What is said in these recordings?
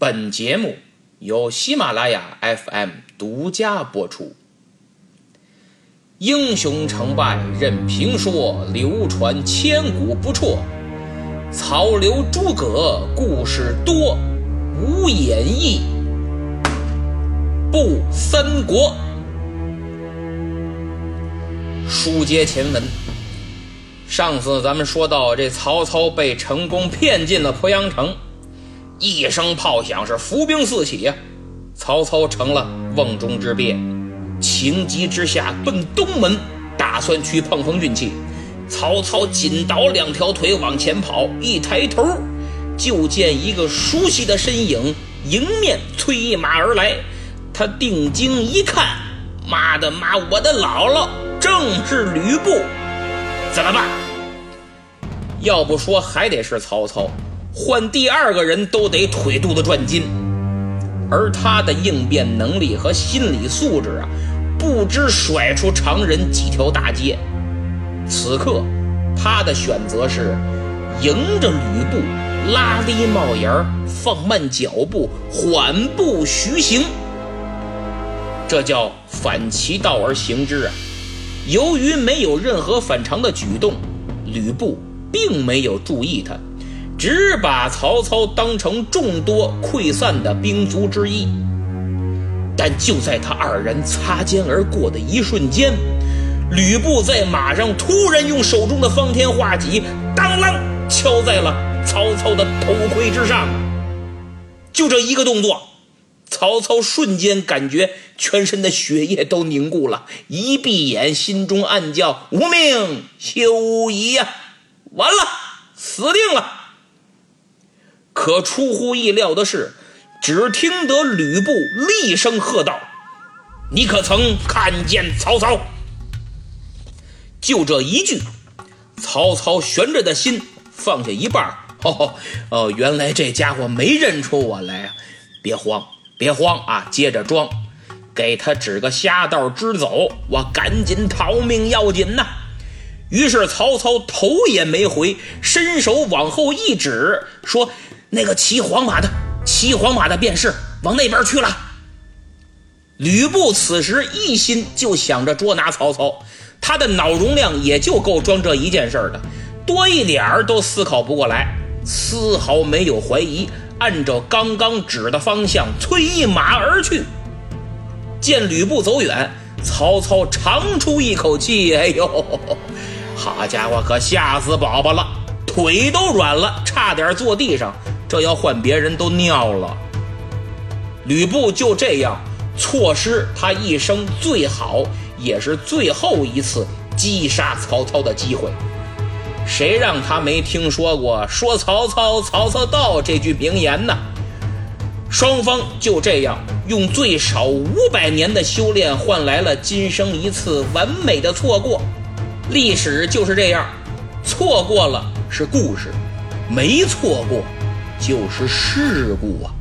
本节目由喜马拉雅 FM 独家播出。英雄成败任评说，流传千古不辍。曹刘诸葛故事多，无演义不三国。书接前文，上次咱们说到，这曹操被成功骗进了鄱阳城。一声炮响，是伏兵四起呀！曹操成了瓮中之鳖，情急之下奔东门，打算去碰碰运气。曹操紧倒两条腿往前跑，一抬头就见一个熟悉的身影迎面催马而来。他定睛一看，妈的妈，我的姥姥正是吕布，怎么办？要不说还得是曹操。换第二个人都得腿肚子转筋，而他的应变能力和心理素质啊，不知甩出常人几条大街。此刻，他的选择是迎着吕布，拉低帽檐，放慢脚步，缓步徐行。这叫反其道而行之啊！由于没有任何反常的举动，吕布并没有注意他。只把曹操当成众多溃散的兵卒之一，但就在他二人擦肩而过的一瞬间，吕布在马上突然用手中的方天画戟当啷敲在了曹操的头盔之上。就这一个动作，曹操瞬间感觉全身的血液都凝固了，一闭眼，心中暗叫：“无命休矣呀！完了，死定了！”可出乎意料的是，只听得吕布厉声喝道：“你可曾看见曹操？”就这一句，曹操悬着的心放下一半。哦哦，原来这家伙没认出我来啊！别慌，别慌啊，接着装，给他指个瞎道支走，我赶紧逃命要紧呐！于是曹操头也没回，伸手往后一指，说。那个骑黄马的，骑黄马的便是往那边去了。吕布此时一心就想着捉拿曹操，他的脑容量也就够装这一件事的，多一点儿都思考不过来，丝毫没有怀疑，按照刚刚指的方向催一马而去。见吕布走远，曹操长出一口气：“哎呦，好家伙，可吓死宝宝了，腿都软了，差点坐地上。”这要换别人都尿了。吕布就这样错失他一生最好也是最后一次击杀曹操的机会。谁让他没听说过“说曹操，曹操到”这句名言呢？双方就这样用最少五百年的修炼换来了今生一次完美的错过。历史就是这样，错过了是故事，没错过。就是事故啊！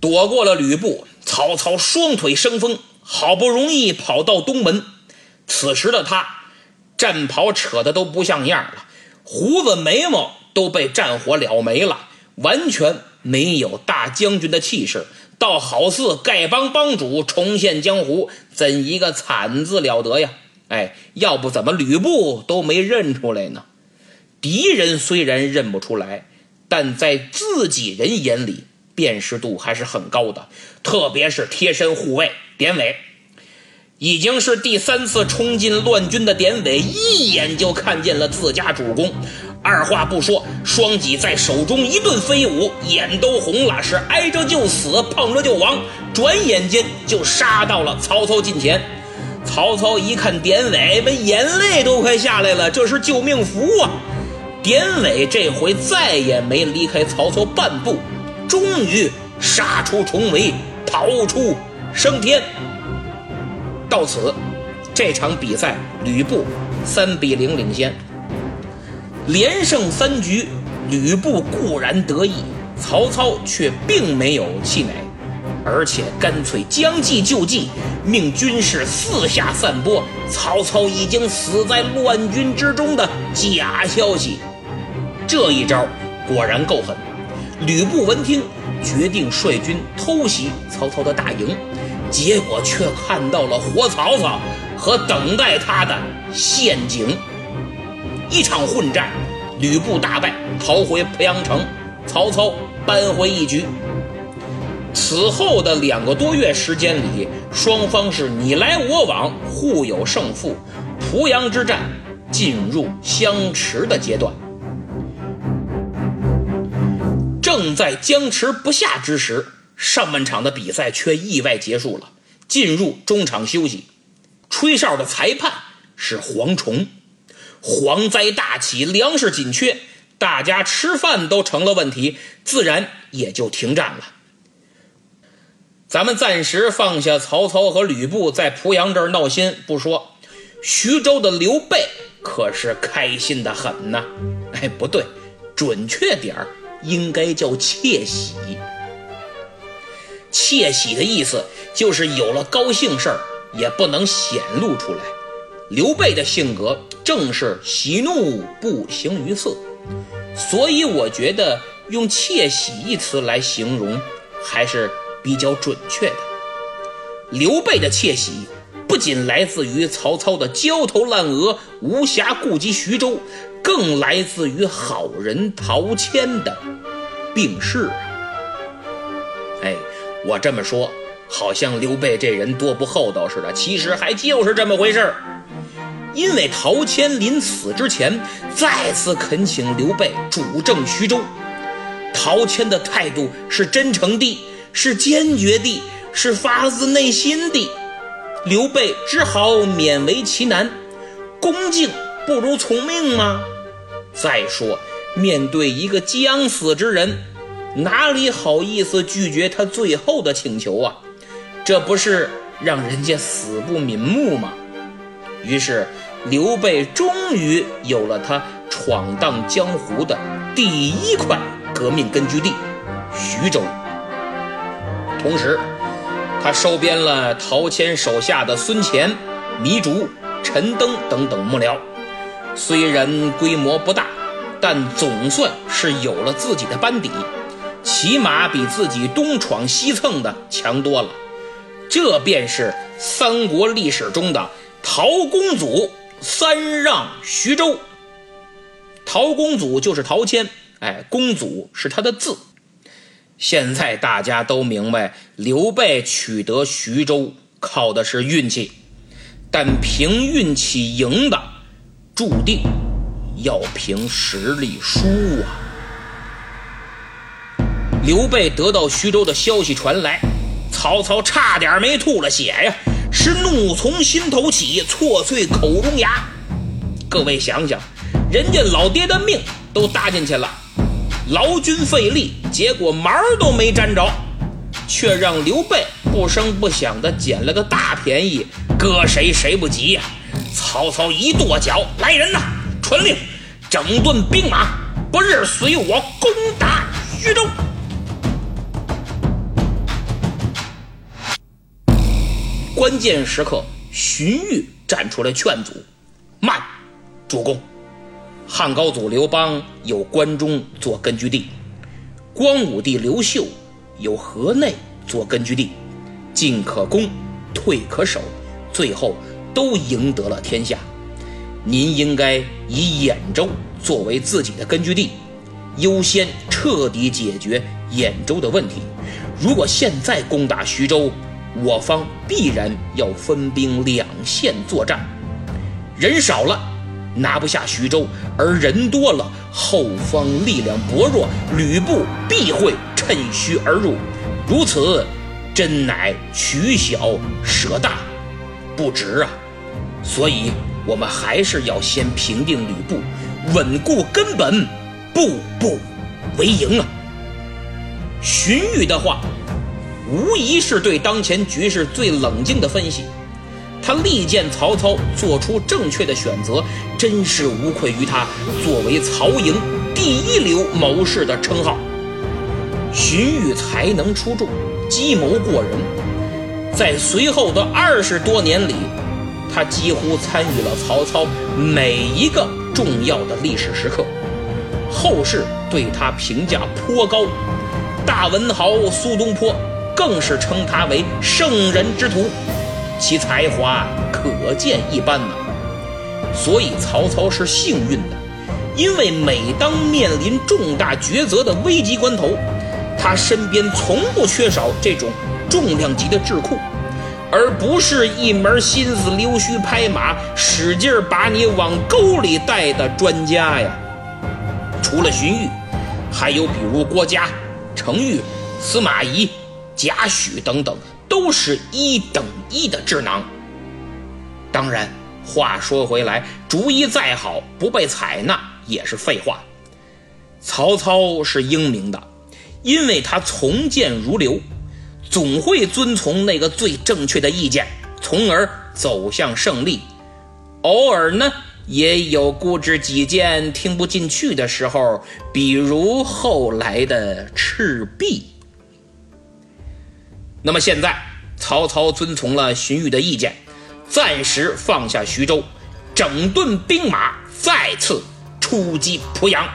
躲过了吕布，曹操双腿生风，好不容易跑到东门。此时的他，战袍扯的都不像样了，胡子眉毛都被战火燎没了，完全没有大将军的气势，倒好似丐帮帮主重现江湖，怎一个惨字了得呀！哎，要不怎么吕布都没认出来呢？敌人虽然认不出来，但在自己人眼里辨识度还是很高的。特别是贴身护卫典韦，已经是第三次冲进乱军的典韦，一眼就看见了自家主公，二话不说，双戟在手中一顿飞舞，眼都红了，是挨着就死，碰着就亡，转眼间就杀到了曹操近前。曹操一看典韦，那眼泪都快下来了，这是救命符啊！典韦这回再也没离开曹操半步，终于杀出重围，逃出升天。到此，这场比赛吕布三比零领先，连胜三局。吕布固然得意，曹操却并没有气馁，而且干脆将计就计，命军士四下散播曹操已经死在乱军之中的假消息。这一招果然够狠，吕布闻听，决定率军偷袭曹操的大营，结果却看到了活曹操和等待他的陷阱。一场混战，吕布大败，逃回濮阳城，曹操扳回一局。此后的两个多月时间里，双方是你来我往，互有胜负。濮阳之战进入相持的阶段。正在僵持不下之时，上半场的比赛却意外结束了，进入中场休息。吹哨的裁判是蝗虫，蝗灾大起，粮食紧缺，大家吃饭都成了问题，自然也就停战了。咱们暂时放下曹操和吕布在濮阳这儿闹心不说，徐州的刘备可是开心的很呐。哎，不对，准确点儿。应该叫窃喜，窃喜的意思就是有了高兴事儿也不能显露出来。刘备的性格正是喜怒不形于色，所以我觉得用窃喜一词来形容还是比较准确的。刘备的窃喜不仅来自于曹操的焦头烂额，无暇顾及徐州。更来自于好人陶谦的病逝啊！哎，我这么说，好像刘备这人多不厚道似的，其实还就是这么回事儿。因为陶谦临死之前再次恳请刘备主政徐州，陶谦的态度是真诚的，是坚决的，是发自内心的。刘备只好勉为其难，恭敬。不如从命吗？再说，面对一个将死之人，哪里好意思拒绝他最后的请求啊？这不是让人家死不瞑目吗？于是，刘备终于有了他闯荡江湖的第一块革命根据地——徐州。同时，他收编了陶谦手下的孙乾、糜竺、陈登等等幕僚。虽然规模不大，但总算是有了自己的班底，起码比自己东闯西蹭的强多了。这便是三国历史中的陶公祖三让徐州。陶公祖就是陶谦，哎，公祖是他的字。现在大家都明白，刘备取得徐州靠的是运气，但凭运气赢的。注定要凭实力输啊！刘备得到徐州的消息传来，曹操差点没吐了血呀，是怒从心头起，错碎口中牙。各位想想，人家老爹的命都搭进去了，劳军费力，结果毛都没沾着，却让刘备不声不响的捡了个大便宜，搁谁谁不急呀？曹操一跺脚，来人呐！传令，整顿兵马，不日随我攻打徐州。关键时刻，荀彧站出来劝阻：“慢，主公！汉高祖刘邦有关中做根据地，光武帝刘秀有河内做根据地，进可攻，退可守，最后。”都赢得了天下，您应该以兖州作为自己的根据地，优先彻底解决兖州的问题。如果现在攻打徐州，我方必然要分兵两线作战，人少了拿不下徐州，而人多了后方力量薄弱，吕布必会趁虚而入，如此真乃取小舍大。不值啊！所以，我们还是要先平定吕布，稳固根本，步步为营啊！荀彧的话，无疑是对当前局势最冷静的分析。他力荐曹操做出正确的选择，真是无愧于他作为曹营第一流谋士的称号。荀彧才能出众，计谋过人。在随后的二十多年里，他几乎参与了曹操每一个重要的历史时刻。后世对他评价颇高。大文豪苏东坡更是称他为圣人之徒，其才华可见一斑呐。所以曹操是幸运的，因为每当面临重大抉择的危急关头，他身边从不缺少这种重量级的智库。而不是一门心思溜须拍马，使劲把你往沟里带的专家呀。除了荀彧，还有比如郭嘉、程昱、司马懿、贾诩等等，都是一等一的智囊。当然，话说回来，主意再好，不被采纳也是废话。曹操是英明的，因为他从谏如流。总会遵从那个最正确的意见，从而走向胜利。偶尔呢，也有固执己见、听不进去的时候，比如后来的赤壁。那么现在，曹操遵从了荀彧的意见，暂时放下徐州，整顿兵马，再次出击濮阳，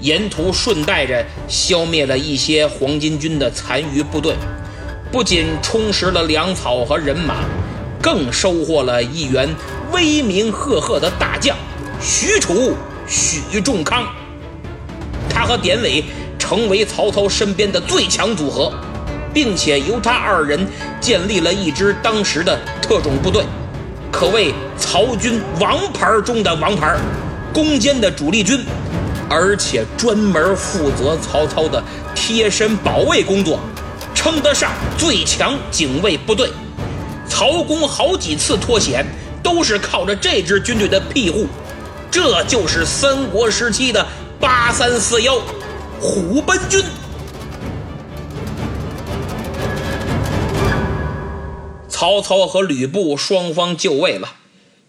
沿途顺带着消灭了一些黄巾军的残余部队。不仅充实了粮草和人马，更收获了一员威名赫赫的大将许褚、许仲康。他和典韦成为曹操身边的最强组合，并且由他二人建立了一支当时的特种部队，可谓曹军王牌中的王牌，攻坚的主力军，而且专门负责曹操的贴身保卫工作。称得上最强警卫部队，曹公好几次脱险，都是靠着这支军队的庇护。这就是三国时期的八三四幺虎贲军。曹操和吕布双方就位了，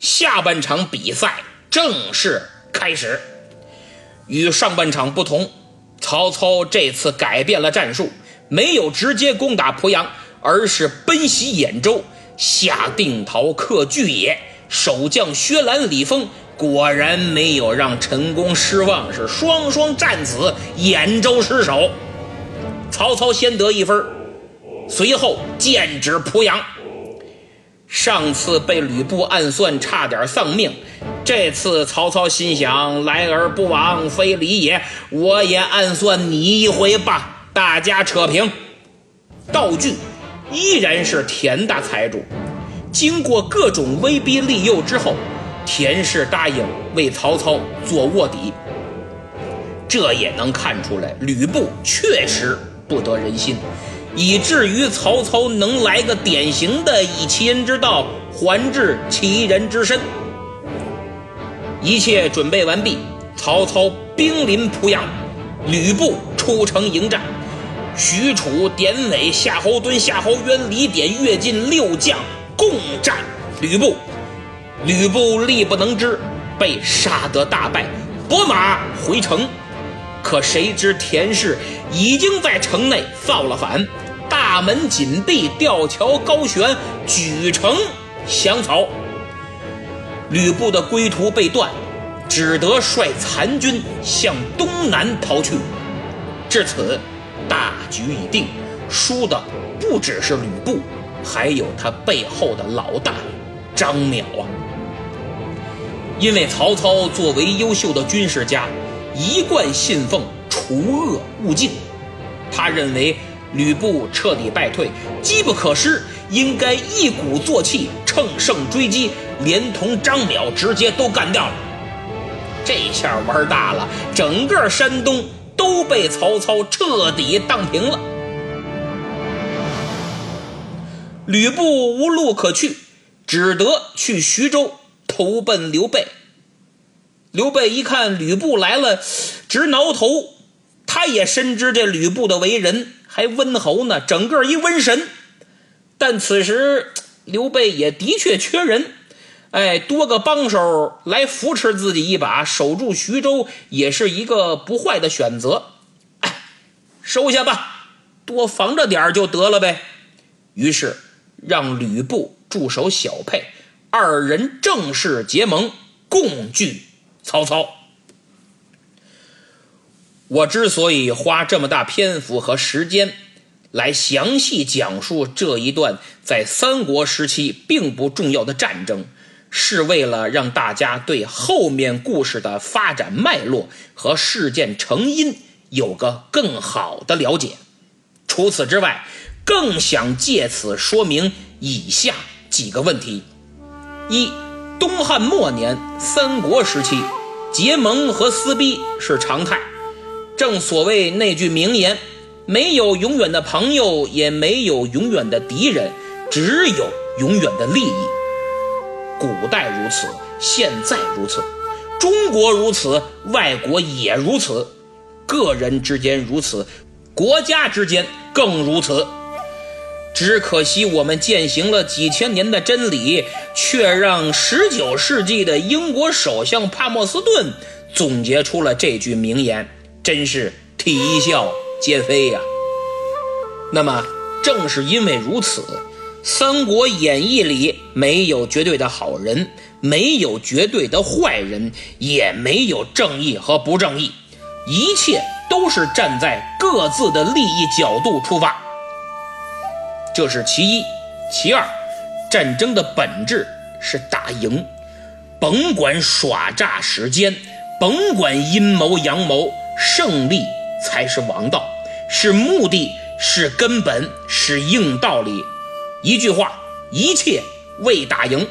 下半场比赛正式开始。与上半场不同，曹操这次改变了战术。没有直接攻打濮阳，而是奔袭兖州，下定陶克巨野。守将薛兰、李丰果然没有让陈宫失望，是双双战死，兖州失守。曹操先得一分，随后剑指濮阳。上次被吕布暗算，差点丧命。这次曹操心想：来而不往非礼也，我也暗算你一回吧。大家扯平，道具依然是田大财主。经过各种威逼利诱之后，田氏答应为曹操做卧底。这也能看出来，吕布确实不得人心，以至于曹操能来个典型的以其人之道还治其人之身。一切准备完毕，曹操兵临濮阳，吕布出城迎战。许褚、典韦、夏侯惇、夏侯渊、李典、乐进六将共战吕布，吕布力不能支，被杀得大败，拨马回城。可谁知田氏已经在城内造了反，大门紧闭，吊桥高悬，举城降曹。吕布的归途被断，只得率残军向东南逃去。至此。大局已定，输的不只是吕布，还有他背后的老大张邈啊！因为曹操作为优秀的军事家，一贯信奉除恶务尽，他认为吕布彻底败退，机不可失，应该一鼓作气，乘胜追击，连同张邈直接都干掉了。这下玩大了，整个山东。都被曹操彻底荡平了。吕布无路可去，只得去徐州投奔刘备。刘备一看吕布来了，直挠头。他也深知这吕布的为人，还温侯呢，整个一瘟神。但此时刘备也的确缺人。哎，多个帮手来扶持自己一把，守住徐州也是一个不坏的选择。哎，收下吧，多防着点就得了呗。于是让吕布驻守小沛，二人正式结盟，共拒曹操。我之所以花这么大篇幅和时间来详细讲述这一段在三国时期并不重要的战争，是为了让大家对后面故事的发展脉络和事件成因有个更好的了解。除此之外，更想借此说明以下几个问题：一、东汉末年、三国时期，结盟和撕逼是常态。正所谓那句名言：“没有永远的朋友，也没有永远的敌人，只有永远的利益。”古代如此，现在如此，中国如此，外国也如此，个人之间如此，国家之间更如此。只可惜我们践行了几千年的真理，却让十九世纪的英国首相帕默斯顿总结出了这句名言。真是啼笑皆非呀！那么，正是因为如此，《三国演义》里没有绝对的好人，没有绝对的坏人，也没有正义和不正义，一切都是站在各自的利益角度出发。这是其一。其二，战争的本质是打赢，甭管耍诈时间，甭管阴谋阳谋。胜利才是王道，是目的，是根本，是硬道理。一句话，一切为打赢。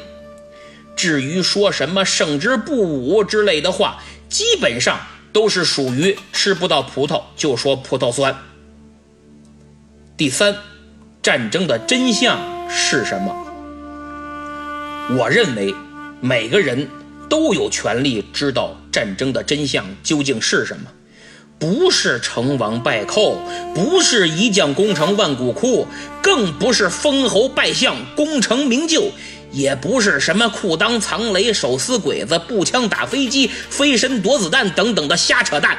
至于说什么胜之不武之类的话，基本上都是属于吃不到葡萄就说葡萄酸。第三，战争的真相是什么？我认为每个人都有权利知道战争的真相究竟是什么。不是成王败寇，不是一将功成万骨枯，更不是封侯拜相功成名就，也不是什么裤裆藏雷、手撕鬼子、步枪打飞机、飞身躲子弹等等的瞎扯淡。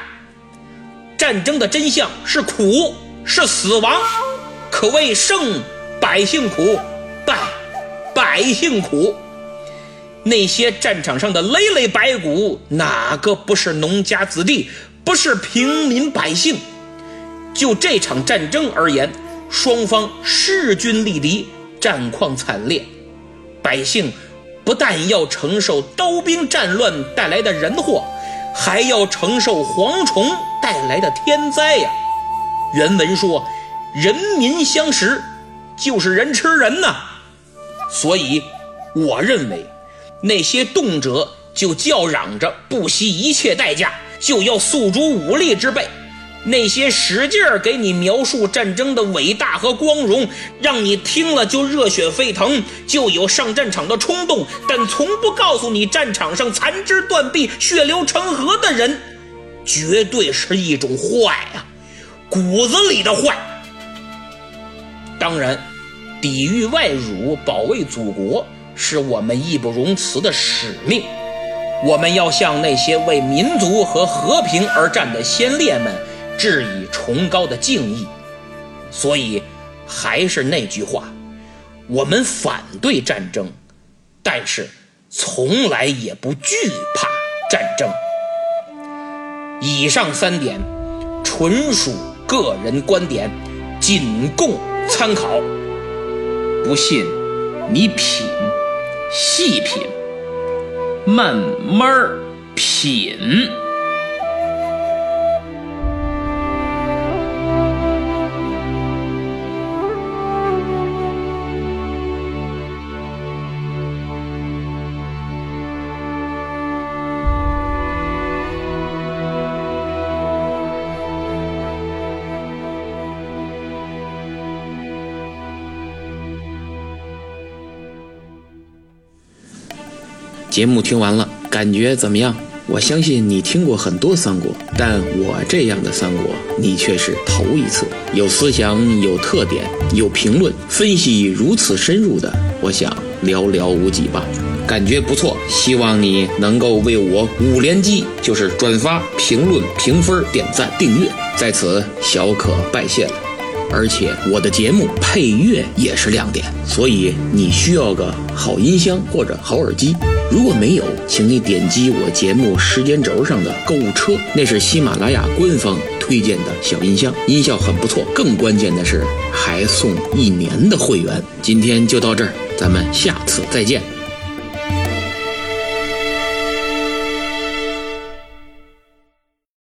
战争的真相是苦，是死亡，可谓胜百姓苦，败百姓苦。那些战场上的累累白骨，哪个不是农家子弟？不是平民百姓，就这场战争而言，双方势均力敌，战况惨烈。百姓不但要承受刀兵战乱带来的人祸，还要承受蝗虫带来的天灾呀。原文说：“人民相食，就是人吃人呐。”所以，我认为那些动辄就叫嚷着不惜一切代价。就要诉诸武力之辈，那些使劲儿给你描述战争的伟大和光荣，让你听了就热血沸腾，就有上战场的冲动，但从不告诉你战场上残肢断臂、血流成河的人，绝对是一种坏啊，骨子里的坏。当然，抵御外辱、保卫祖国，是我们义不容辞的使命。我们要向那些为民族和和平而战的先烈们致以崇高的敬意。所以，还是那句话，我们反对战争，但是从来也不惧怕战争。以上三点纯属个人观点，仅供参考。不信，你品，细品。慢慢品。节目听完了，感觉怎么样？我相信你听过很多三国，但我这样的三国你却是头一次。有思想、有特点、有评论分析如此深入的，我想寥寥无几吧。感觉不错，希望你能够为我五连击，就是转发、评论、评分、点赞、订阅，在此小可拜谢了。而且我的节目配乐也是亮点，所以你需要个好音箱或者好耳机。如果没有，请你点击我节目时间轴上的购物车，那是喜马拉雅官方推荐的小音箱，音效很不错。更关键的是，还送一年的会员。今天就到这儿，咱们下次再见。